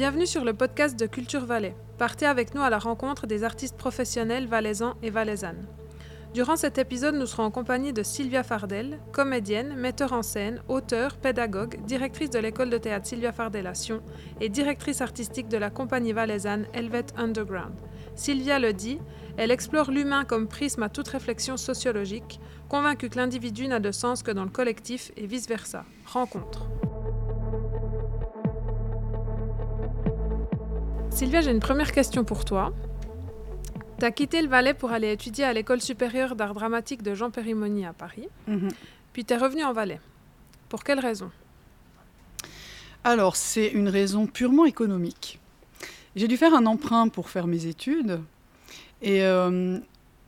Bienvenue sur le podcast de Culture Valais. Partez avec nous à la rencontre des artistes professionnels valaisans et valaisannes. Durant cet épisode, nous serons en compagnie de Sylvia Fardel, comédienne, metteur en scène, auteure, pédagogue, directrice de l'école de théâtre Sylvia Fardel à Sion et directrice artistique de la compagnie valaisanne Helvet Underground. Sylvia le dit, elle explore l'humain comme prisme à toute réflexion sociologique, convaincue que l'individu n'a de sens que dans le collectif et vice-versa. Rencontre. Sylvia, j'ai une première question pour toi. Tu as quitté le Valais pour aller étudier à l'école supérieure d'art dramatique de Jean Périmoni à Paris. Mhm. Puis tu es revenu en Valais. Pour quelle raison? Alors, c'est une raison purement économique. J'ai dû faire un emprunt pour faire mes études. Et euh,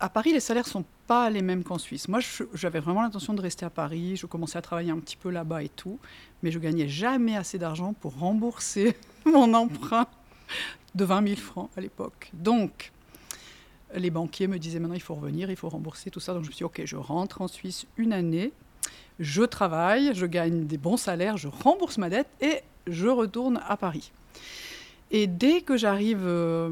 à Paris, les salaires sont pas les mêmes qu'en Suisse. Moi, j'avais vraiment l'intention de rester à Paris. Je commençais à travailler un petit peu là-bas et tout. Mais je gagnais jamais assez d'argent pour rembourser mon emprunt de 20 000 francs à l'époque. Donc, les banquiers me disaient maintenant, il faut revenir, il faut rembourser tout ça. Donc, je me suis dit, OK, je rentre en Suisse une année. Je travaille, je gagne des bons salaires, je rembourse ma dette et je retourne à Paris. Et dès que j'arrive euh,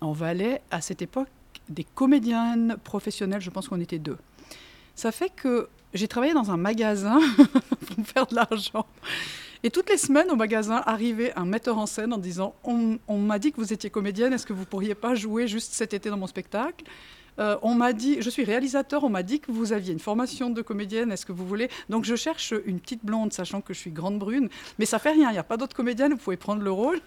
en Valais, à cette époque, des comédiennes professionnelles, je pense qu'on était deux. Ça fait que j'ai travaillé dans un magasin pour me faire de l'argent. Et toutes les semaines, au magasin, arrivait un metteur en scène en disant On, m'a dit que vous étiez comédienne, est-ce que vous pourriez pas jouer juste cet été dans mon spectacle? Euh, On m'a dit Je suis réalisateur, on m'a dit que vous aviez une formation de comédienne, est-ce que vous voulez? Donc je cherche une petite blonde, sachant que je suis grande brune, mais ça fait rien, il n'y a pas d'autres comédiennes, vous pouvez prendre le rôle.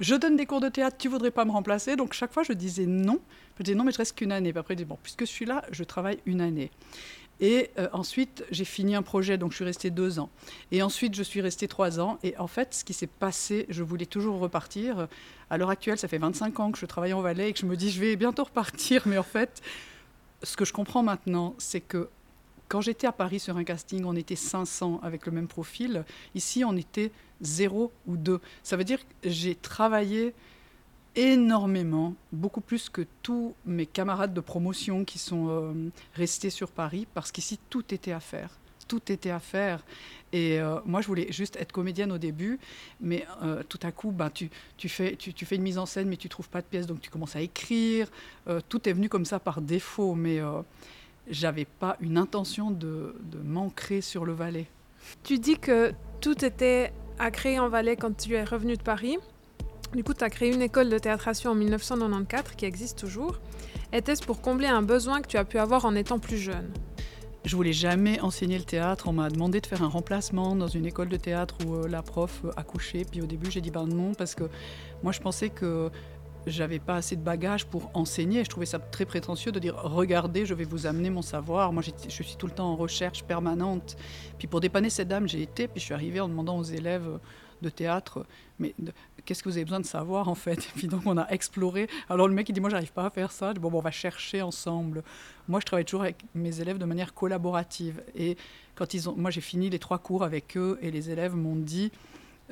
Je donne des cours de théâtre, tu voudrais pas me remplacer? Donc chaque fois, je disais non. Je disais non, mais je reste qu'une année. Puis après, je dis bon, puisque je suis là, je travaille une année. Et euh, ensuite, j'ai fini un projet, donc je suis restée deux ans. Et ensuite, je suis restée trois ans. Et en fait, ce qui s'est passé, je voulais toujours repartir. À l'heure actuelle, ça fait 25 ans que je travaille en Valais et que je me dis, je vais bientôt repartir. Mais en fait, ce que je comprends maintenant, c'est que quand j'étais à Paris sur un casting, on était 500 avec le même profil. Ici, on était zéro ou deux. Ça veut dire que j'ai travaillé énormément, beaucoup plus que tous mes camarades de promotion qui sont euh, restés sur Paris, parce qu'ici, tout était à faire. Tout était à faire. Et euh, moi, je voulais juste être comédienne au début, mais euh, tout à coup, ben, tu, fais, une mise en scène, mais tu trouves pas de pièce, donc tu commences à écrire. Tout est venu comme ça par défaut, mais j'avais pas une intention de, de m'ancrer sur le Valais. Tu dis que tout était à créer en Valais quand tu es revenu de Paris. Du coup, tu as créé une école de théâtration en 1994 qui existe toujours. Était-ce pour combler un besoin que tu as pu avoir en étant plus jeune? Je voulais jamais enseigner le théâtre. On m'a demandé de faire un remplacement dans une école de théâtre où euh, la prof euh, accouchait. Puis au début, j'ai dit ben non parce que moi, je pensais que j'avais pas assez de bagages pour enseigner. Je trouvais ça très prétentieux de dire regardez, je vais vous amener mon savoir. Moi, je suis tout le temps en recherche permanente. Puis pour dépanner cette dame, j'ai été. Puis je suis arrivée en demandant aux élèves de théâtre mais qu'est-ce que vous avez besoin de savoir en fait? Et puis donc on a exploré. Alors le mec il dit moi j'arrive pas à faire ça. Bon, bon on va chercher ensemble. Moi je travaille toujours avec mes élèves de manière collaborative et quand ils ont, moi j'ai fini les trois cours avec eux et les élèves m'ont dit.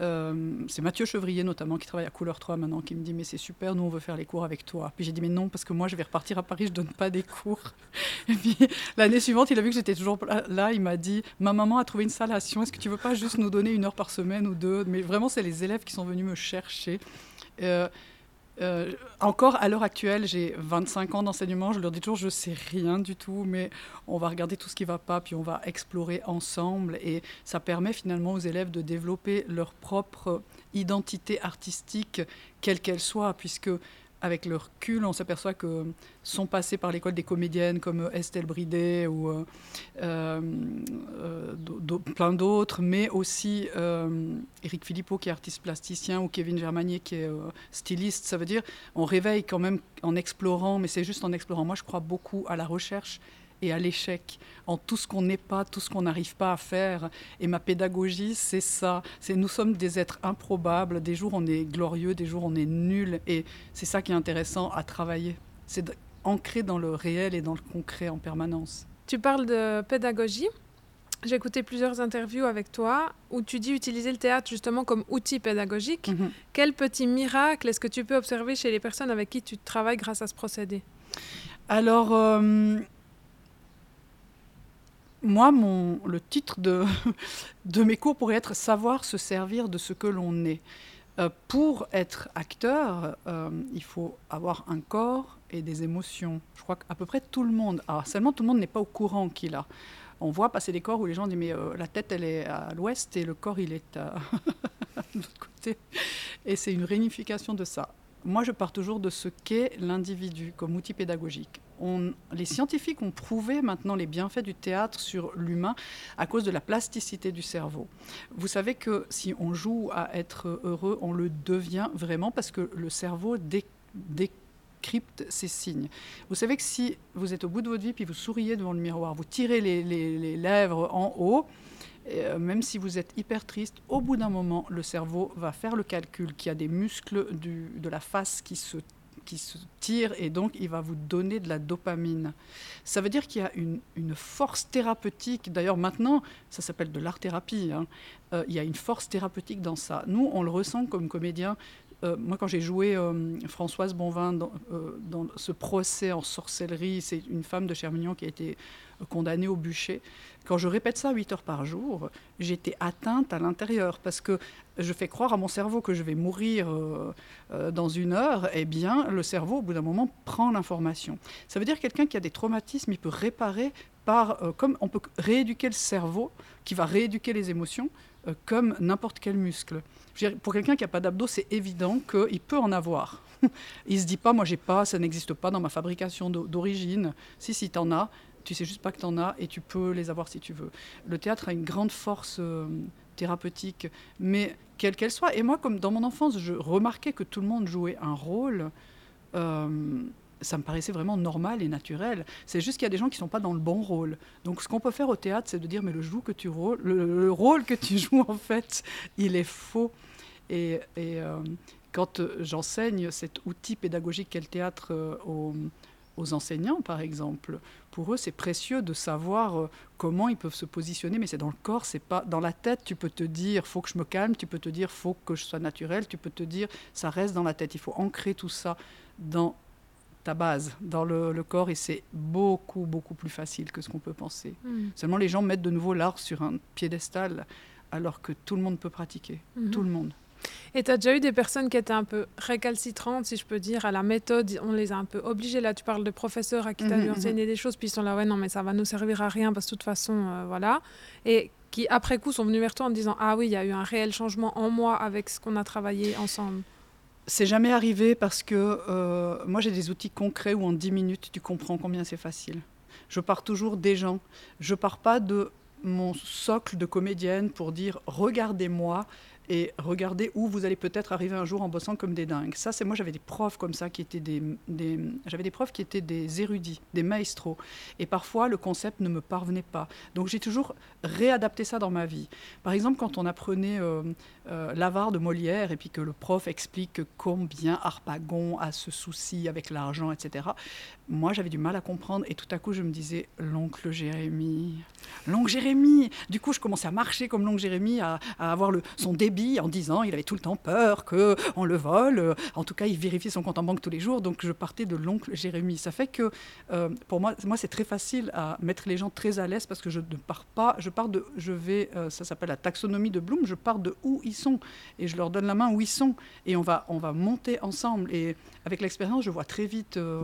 Euh, c'est Mathieu Chevrier notamment qui travaille à Couleur 3 maintenant qui me dit mais c'est super nous on veut faire les cours avec toi. Puis j'ai dit mais non parce que moi je vais repartir à Paris je donne pas des cours. Et puis l'année suivante il a vu que j'étais toujours là il m'a dit ma maman a trouvé une salle à Sion est-ce que tu veux pas juste nous donner une heure par semaine ou deux? Mais vraiment c'est les élèves qui sont venus me chercher. Euh, euh, encore à l'heure actuelle, j'ai 25 ans d'enseignement. Je leur dis toujours, je sais rien du tout, mais on va regarder tout ce qui va pas, puis on va explorer ensemble. Et ça permet finalement aux élèves de développer leur propre identité artistique, quelle qu'elle soit, puisque avec le recul, on s'aperçoit que sont passés par l'école des comédiennes comme Estelle Bridet ou euh, euh, euh, plein d'autres, mais aussi euh, Éric Philippot qui est artiste plasticien ou Kevin Germanier qui est euh, styliste. Ça veut dire on réveille quand même en explorant, mais c'est juste en explorant. Moi, je crois beaucoup à la recherche et à l'échec, en tout ce qu'on n'est pas, tout ce qu'on n'arrive pas à faire. Et ma pédagogie, c'est ça. C'est nous sommes des êtres improbables. Des jours on est glorieux, des jours on est nul. Et c'est ça qui est intéressant à travailler. C'est ancré dans le réel et dans le concret en permanence. Tu parles de pédagogie. J'ai écouté plusieurs interviews avec toi où tu dis utiliser le théâtre justement comme outil pédagogique. Quel petit miracle est-ce que tu peux observer chez les personnes avec qui tu travailles grâce à ce procédé? Alors, euh, moi, mon, le titre de, de mes cours pourrait être Savoir se servir de ce que l'on est. Euh, pour être acteur, euh, il faut avoir un corps et des émotions. Je crois qu'à peu près tout le monde. Seulement, tout le monde n'est pas au courant qu'il a. On voit passer des corps où les gens disent mais euh, la tête elle est à l'ouest et le corps il est à l'autre côté. Et c'est une réunification de ça. Moi, je pars toujours de ce qu'est l'individu comme outil pédagogique. Les scientifiques ont prouvé maintenant les bienfaits du théâtre sur l'humain à cause de la plasticité du cerveau. Vous savez que si on joue à être heureux, on le devient vraiment parce que le cerveau décrypte ces signes. Vous savez que si vous êtes au bout de votre vie puis vous souriez devant le miroir, vous tirez les lèvres en haut, euh, même si vous êtes hyper triste, au bout d'un moment, le cerveau va faire le calcul qu'il y a des muscles de la face qui se qui se tirent et donc il va vous donner de la dopamine. Ça veut dire qu'il y a une, force thérapeutique. D'ailleurs, maintenant, ça s'appelle de l'art-thérapie. Hein. Euh, il y a une force thérapeutique dans ça. Nous, on le ressent comme comédien. Euh, moi, quand j'ai joué Françoise Bonvin dans, dans, ce procès en sorcellerie, c'est une femme de Chermignon qui a été condamnée au bûcher. Quand je répète ça 8 heures par jour, j'étais atteinte à l'intérieur parce que je fais croire à mon cerveau que je vais mourir euh, euh, dans une heure. Eh bien, le cerveau, au bout d'un moment, prend l'information. Ça veut dire que quelqu'un qui a des traumatismes, il peut réparer par, euh, comme on peut rééduquer le cerveau, qui va rééduquer les émotions, comme n'importe quel muscle. pour quelqu'un qui n'a pas d'abdos, c'est évident qu'il peut en avoir. il se dit pas, moi j'ai pas, ça n'existe pas dans ma fabrication d'origine. Si, si, en as, tu sais juste pas que tu en as et tu peux les avoir si tu veux. Le théâtre a une grande force euh, thérapeutique, mais quelle qu'elle soit. Et moi, comme dans mon enfance, je remarquais que tout le monde jouait un rôle. Euh, ça me paraissait vraiment normal et naturel. C'est juste qu'il y a des gens qui ne sont pas dans le bon rôle. Donc, ce qu'on peut faire au théâtre, c'est de dire mais le, rôle que tu joues, en fait, il est faux. Et, euh, quand j'enseigne cet outil pédagogique qu'est le théâtre aux, aux enseignants, par exemple, pour eux, c'est précieux de savoir euh, comment ils peuvent se positionner, mais c'est dans le corps, c'est pas dans la tête. Tu peux te dire, faut que je me calme, tu peux te dire, faut que je sois naturel, tu peux te dire, ça reste dans la tête. Il faut ancrer tout ça dans ta base, dans le, corps, et c'est beaucoup, beaucoup plus facile que ce qu'on peut penser. Hmm. Seulement, les gens mettent de nouveau l'art sur un piédestal, alors que tout le monde peut pratiquer, hmm. tout le monde. Et tu as déjà eu des personnes qui étaient un peu récalcitrantes, si je peux dire, à la méthode. On les a un peu obligés. Là, tu parles de professeurs à qui tu as mmh, enseigner des choses, puis ils sont là, ouais, non, mais ça va nous servir à rien parce que de toute façon, euh, voilà. Et qui, après coup, sont venus vers toi en disant, ah oui, il y a eu un réel changement en moi avec ce qu'on a travaillé ensemble. C'est jamais arrivé parce que euh, moi, j'ai des outils concrets où en 10 minutes, tu comprends combien c'est facile. Je pars toujours des gens. Je pars pas de mon socle de comédienne pour dire regardez-moi et regardez où vous allez peut-être arriver un jour en bossant comme des dingues. Ça, c'est moi, j'avais des profs comme ça qui étaient des, j'avais des profs qui étaient des érudits, des maestros. Et parfois, le concept ne me parvenait pas. Donc, j'ai toujours réadapté ça dans ma vie. Par exemple, quand on apprenait euh, euh, l'avare de Molière et puis que le prof explique combien Harpagon a ce souci avec l'argent, etc. Moi, j'avais du mal à comprendre et tout à coup, je me disais l'oncle Jérémie, l'oncle Jérémie. Du coup, je commençais à marcher comme l'oncle Jérémie, à, avoir le, son en disant il avait tout le temps peur que on le vole. En tout cas, il vérifiait son compte en banque tous les jours. Donc, je partais de l'oncle Jérémie. Ça fait que euh, pour moi, moi c'est très facile à mettre les gens très à l'aise parce que je ne pars pas. Je pars de, je vais, euh, ça s'appelle la taxonomie de Bloom. Je pars de où ils sont et je leur donne la main où ils sont et on va, on va monter ensemble. Et avec l'expérience, je vois très vite. Euh,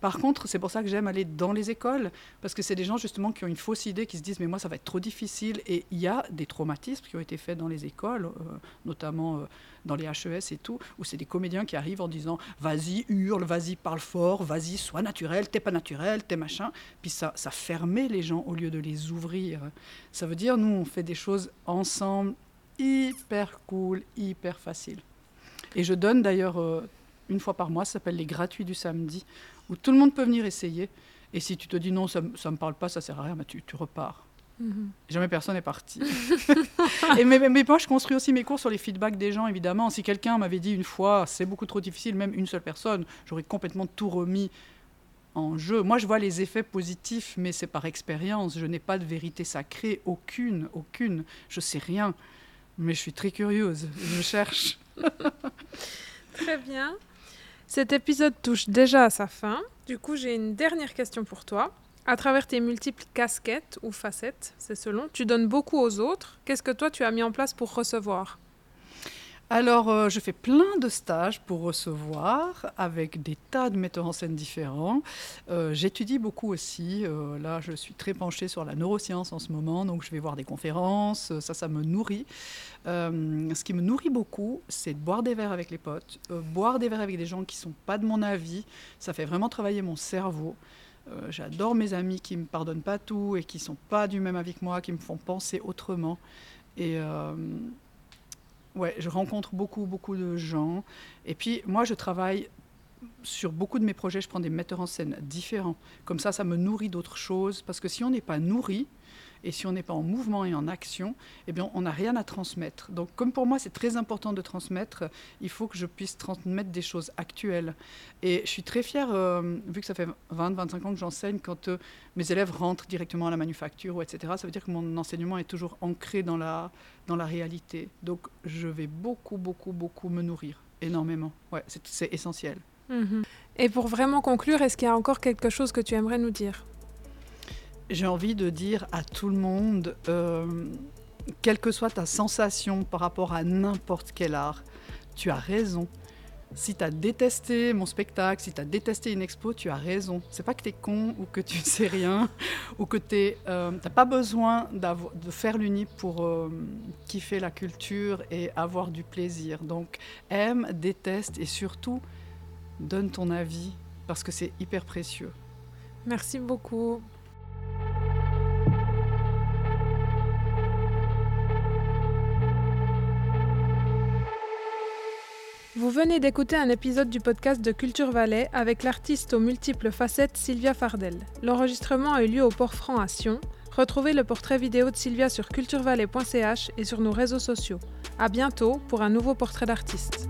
par contre, c'est pour ça que j'aime aller dans les écoles parce que c'est des gens justement qui ont une fausse idée, qui se disent mais moi ça va être trop difficile. Et il y a des traumatismes qui ont été faits dans les écoles. Euh, notamment euh, dans les HES et tout, où c'est des comédiens qui arrivent en disant vas-y, hurle, vas-y, parle fort, vas-y, sois naturel, t'es pas naturel, t'es machin. Puis ça, ça fermait les gens au lieu de les ouvrir. Ça veut dire, nous, on fait des choses ensemble hyper cool, hyper facile. Et je donne d'ailleurs euh, une fois par mois, ça s'appelle les gratuits du samedi, où tout le monde peut venir essayer. Et si tu te dis non, ça ne me parle pas, ça sert à rien, bah tu, tu repars. Mhm. Jamais personne n'est parti. et mais, moi, je construis aussi mes cours sur les feedbacks des gens, évidemment. Si quelqu'un m'avait dit une fois, c'est beaucoup trop difficile, même une seule personne, j'aurais complètement tout remis en jeu. Moi, je vois les effets positifs, mais c'est par expérience. Je n'ai pas de vérité sacrée, aucune, aucune. Je sais rien, mais je suis très curieuse. Je cherche. très bien. Cet épisode touche déjà à sa fin. Du coup, j'ai une dernière question pour toi. À travers tes multiples casquettes ou facettes, c'est selon, tu donnes beaucoup aux autres. Qu'est-ce que toi tu as mis en place pour recevoir? Alors, euh, je fais plein de stages pour recevoir avec des tas de metteurs en scène différents. Euh, j'étudie beaucoup aussi. Euh, là, je suis très penchée sur la neuroscience en ce moment, donc je vais voir des conférences. Ça, ça me nourrit. ce qui me nourrit beaucoup, c'est de boire des verres avec les potes, boire des verres avec des gens qui ne sont pas de mon avis. Ça fait vraiment travailler mon cerveau. J'adore mes amis qui ne me pardonnent pas tout et qui ne sont pas du même avis que moi, qui me font penser autrement. Et Ouais, je rencontre beaucoup, beaucoup de gens. Et puis, moi, je travaille sur beaucoup de mes projets, je prends des metteurs en scène différents. Comme ça, ça me nourrit d'autres choses. Parce que si on n'est pas nourri, et si on n'est pas en mouvement et en action, eh bien, on n'a rien à transmettre. Donc, comme pour moi, c'est très important de transmettre, il faut que je puisse transmettre des choses actuelles. Et je suis très fière, euh, vu que ça fait 20, 25 ans que j'enseigne, quand euh, mes élèves rentrent directement à la manufacture, etc., ça veut dire que mon enseignement est toujours ancré dans la, dans la réalité. Donc, je vais beaucoup, beaucoup, beaucoup me nourrir, énormément. Ouais, c'est essentiel. Mhm. Et pour vraiment conclure, est-ce qu'il y a encore quelque chose que tu aimerais nous dire? J'ai envie de dire à tout le monde, euh, quelle que soit ta sensation par rapport à n'importe quel art, tu as raison. Si tu as détesté mon spectacle, si tu as détesté une expo, tu as raison. C'est pas que tu es con ou que tu ne sais rien ou que tu n'as euh, pas besoin de faire l'uni pour euh, kiffer la culture et avoir du plaisir. Donc aime, déteste et surtout donne ton avis parce que c'est hyper précieux. Merci beaucoup. Vous venez d'écouter un épisode du podcast de Culture Valais avec l'artiste aux multiples facettes Sylvia Fardel. L'enregistrement a eu lieu au Port-Franc à Sion. Retrouvez le portrait vidéo de Sylvia sur culturevalais.ch et sur nos réseaux sociaux. À bientôt pour un nouveau portrait d'artiste.